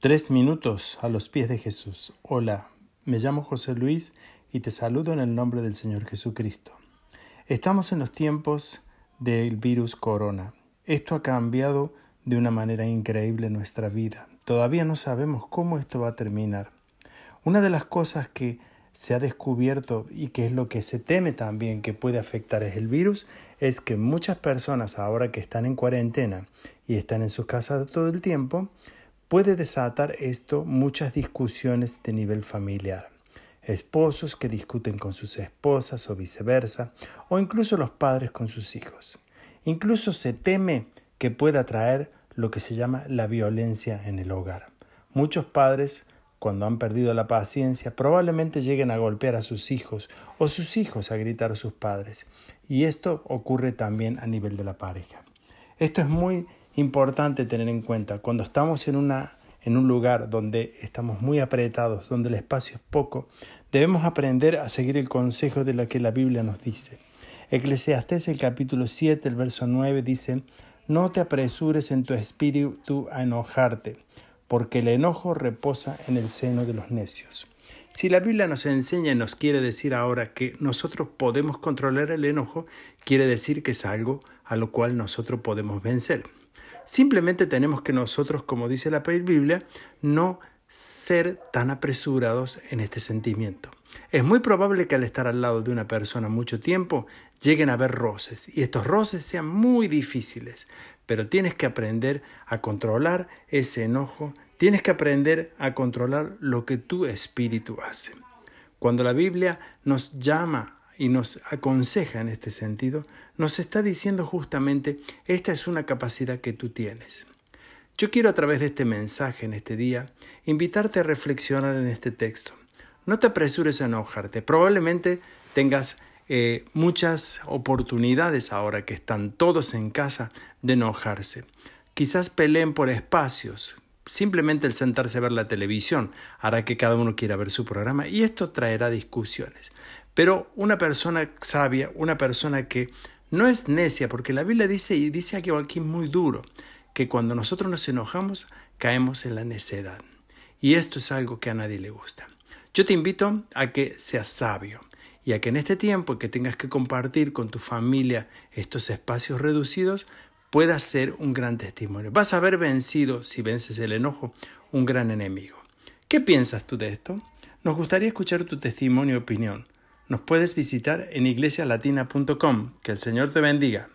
Tres minutos a los pies de Jesús. Hola, me llamo José Luis y te saludo en el nombre del Señor Jesucristo. Estamos en los tiempos del virus corona. Esto ha cambiado de una manera increíble nuestra vida. Todavía no sabemos cómo esto va a terminar. Una de las cosas que se ha descubierto y que es lo que se teme también que puede afectar es el virus, es que muchas personas ahora que están en cuarentena y están en sus casas todo el tiempo, puede desatar esto muchas discusiones de nivel familiar. Esposos que discuten con sus esposas o viceversa, o incluso los padres con sus hijos. Incluso se teme que pueda traer lo que se llama la violencia en el hogar. Muchos padres, cuando han perdido la paciencia, probablemente lleguen a golpear a sus hijos o sus hijos a gritar a sus padres. Y esto ocurre también a nivel de la pareja. Esto es muy importante tener en cuenta cuando estamos en, una, en un lugar donde estamos muy apretados, donde el espacio es poco, debemos aprender a seguir el consejo de lo que la Biblia nos dice. Eclesiastés el capítulo 7, el verso 9 dice, No te apresures en tu espíritu a enojarte, porque el enojo reposa en el seno de los necios. Si la Biblia nos enseña y nos quiere decir ahora que nosotros podemos controlar el enojo, quiere decir que es algo a lo cual nosotros podemos vencer. Simplemente tenemos que nosotros, como dice la Biblia, no ser tan apresurados en este sentimiento. Es muy probable que al estar al lado de una persona mucho tiempo lleguen a haber roces y estos roces sean muy difíciles, pero tienes que aprender a controlar ese enojo, tienes que aprender a controlar lo que tu espíritu hace. Cuando la Biblia nos llama y nos aconseja en este sentido, nos está diciendo justamente, esta es una capacidad que tú tienes. Yo quiero a través de este mensaje en este día invitarte a reflexionar en este texto. No te apresures a enojarte. Probablemente tengas eh, muchas oportunidades ahora que están todos en casa de enojarse. Quizás peleen por espacios. Simplemente el sentarse a ver la televisión hará que cada uno quiera ver su programa y esto traerá discusiones. Pero una persona sabia, una persona que no es necia, porque la Biblia dice, y dice aquí, aquí muy duro, que cuando nosotros nos enojamos caemos en la necedad. Y esto es algo que a nadie le gusta. Yo te invito a que seas sabio y a que en este tiempo que tengas que compartir con tu familia estos espacios reducidos, puedas ser un gran testimonio. Vas a haber vencido, si vences el enojo, un gran enemigo. ¿Qué piensas tú de esto? Nos gustaría escuchar tu testimonio y opinión. Nos puedes visitar en iglesialatina.com. Que el Señor te bendiga.